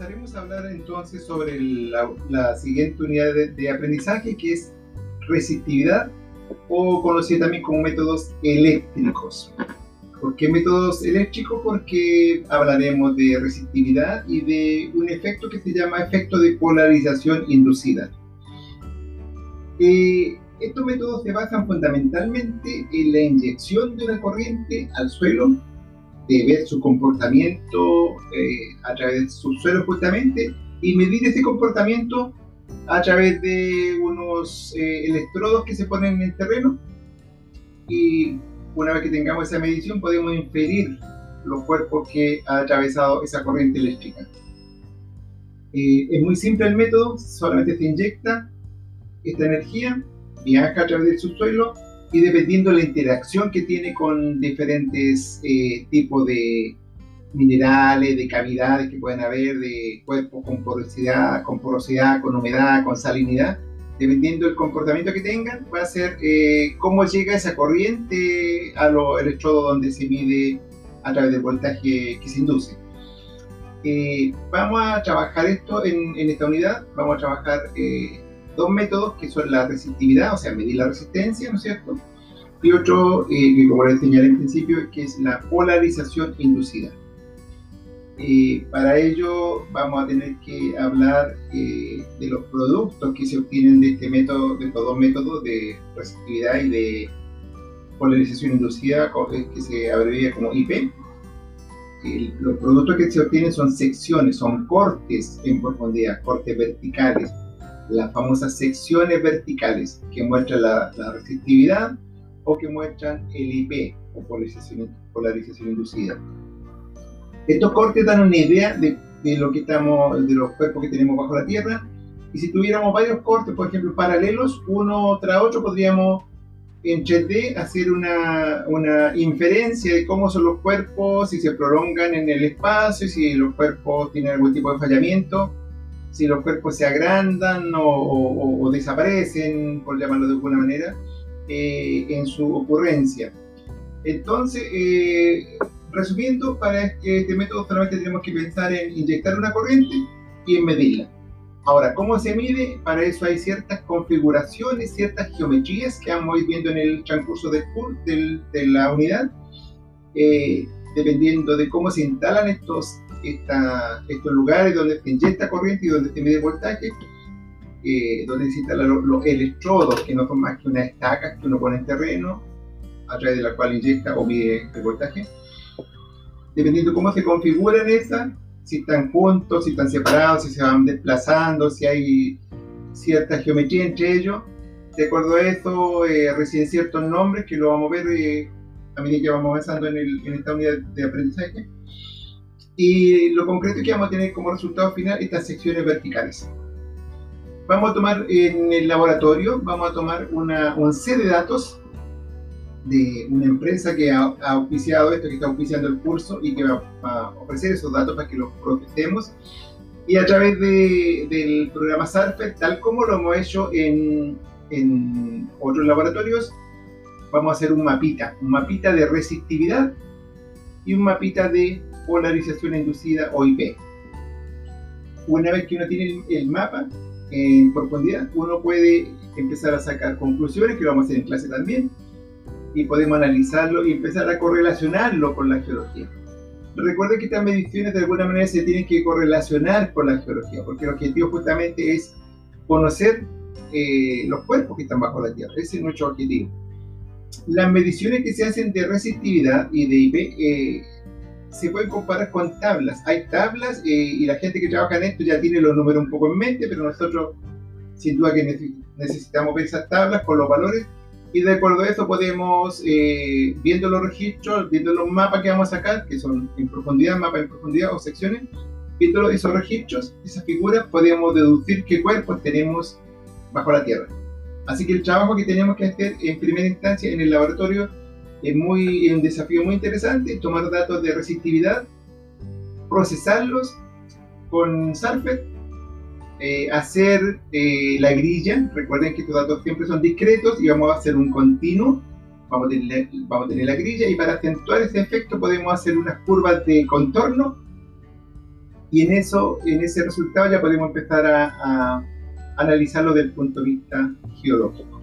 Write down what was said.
comenzaremos a hablar entonces sobre la, siguiente unidad de, aprendizaje que es resistividad o conocida también como métodos eléctricos. ¿Por qué métodos eléctricos? Porque hablaremos de resistividad y de un efecto que se llama efecto de polarización inducida. Eh, estos métodos se basan fundamentalmente en la inyección de una corriente al suelo de ver su comportamiento eh, a través del subsuelo justamente y medir ese comportamiento a través de unos eh, electrodos que se ponen en el terreno y una vez que tengamos esa medición podemos inferir los cuerpos que ha atravesado esa corriente eléctrica. Eh, es muy simple el método, solamente se inyecta esta energía, viaja a través del subsuelo y dependiendo de la interacción que tiene con diferentes eh, tipos de minerales, de cavidades que pueden haber, de cuerpos con porosidad, con porosidad, con humedad, con salinidad, dependiendo del comportamiento que tengan, va a ser eh, cómo llega esa corriente a los electrodos donde se mide a través del voltaje que se induce. Eh, vamos a trabajar esto en, en, esta unidad, vamos a trabajar dos métodos que son la resistividad, o sea, medir la resistencia, ¿no es cierto? Y otro, eh, que como les señalé en principio, que es la polarización inducida. Eh, para ello vamos a tener que hablar eh, de los productos que se obtienen de este método, de estos dos métodos de resistividad y de polarización inducida, que se abrevia como IP. los productos que se obtienen son secciones, son cortes en profundidad, cortes verticales las famosas secciones verticales que muestran la, resistividad o que muestran el IP o polarización, polarización inducida. Estos cortes dan una idea de, de, lo que estamos, de los cuerpos que tenemos bajo la Tierra. Y si tuviéramos varios cortes, por ejemplo, paralelos, uno tras otro, podríamos en 3D hacer una, una, inferencia de cómo son los cuerpos, si se prolongan en el espacio, si los cuerpos tienen algún tipo de fallamiento si los cuerpos se agrandan o, desaparecen, por llamarlo de alguna manera, eh, en su ocurrencia. Entonces, eh, resumiendo, para este método solamente tenemos que pensar en inyectar una corriente y en medirla. Ahora, ¿cómo se mide? Para eso hay ciertas configuraciones, ciertas geometrías que vamos a ir viendo en el transcurso del, de la unidad, eh, dependiendo de cómo se instalan estos estos lugares donde se inyecta corriente y donde se mide voltaje, eh, donde se instalan los, electrodos, que no son más que unas estacas que uno pone en terreno, a través de la cual inyecta o mide el voltaje. Dependiendo de cómo se configuran esas, si están juntos, si están separados, si se van desplazando, si hay cierta geometría entre ellos. De acuerdo a eso, eh, reciben ciertos nombres que lo vamos a ver eh, a medida que vamos avanzando en, en esta unidad de aprendizaje y lo concreto que vamos a tener como resultado final estas secciones verticales. Vamos a tomar en el laboratorio, vamos a tomar una, un set de datos de una empresa que ha, auspiciado esto, que está auspiciando el curso y que va a ofrecer esos datos para que los procesemos. Y a través de, del programa SARFER, tal como lo hemos hecho en, en otros laboratorios, vamos a hacer un mapita, un mapita de resistividad y un mapita de polarización inducida o IP. Una vez que uno tiene el, mapa en profundidad, uno puede empezar a sacar conclusiones, que vamos a hacer en clase también, y podemos analizarlo y empezar a correlacionarlo con la geología. Recuerden que estas mediciones de alguna manera se tienen que correlacionar con la geología, porque el objetivo justamente es conocer eh, los cuerpos que están bajo la Tierra. Ese es nuestro objetivo. Las mediciones que se hacen de resistividad y de IP eh, se pueden comparar con tablas. Hay tablas eh, y la gente que trabaja en esto ya tiene los números un poco en mente, pero nosotros sin duda que necesitamos ver esas tablas con los valores y de acuerdo a eso podemos, eh, viendo los registros, viendo los mapas que vamos a sacar, que son en profundidad, mapas en profundidad o secciones, viendo esos registros, esas figuras, podemos deducir qué cuerpos tenemos bajo la Tierra. Así que el trabajo que tenemos que hacer en primera instancia en el laboratorio es muy, un desafío muy interesante, tomar datos de resistividad, procesarlos con Sarfet, eh, hacer eh, la grilla, recuerden que estos datos siempre son discretos y vamos a hacer un continuo, vamos a, tener, vamos a tener la grilla y para acentuar ese efecto podemos hacer unas curvas de contorno. Y en eso, en ese resultado ya podemos empezar a, a analizarlo desde el punto de vista geológico.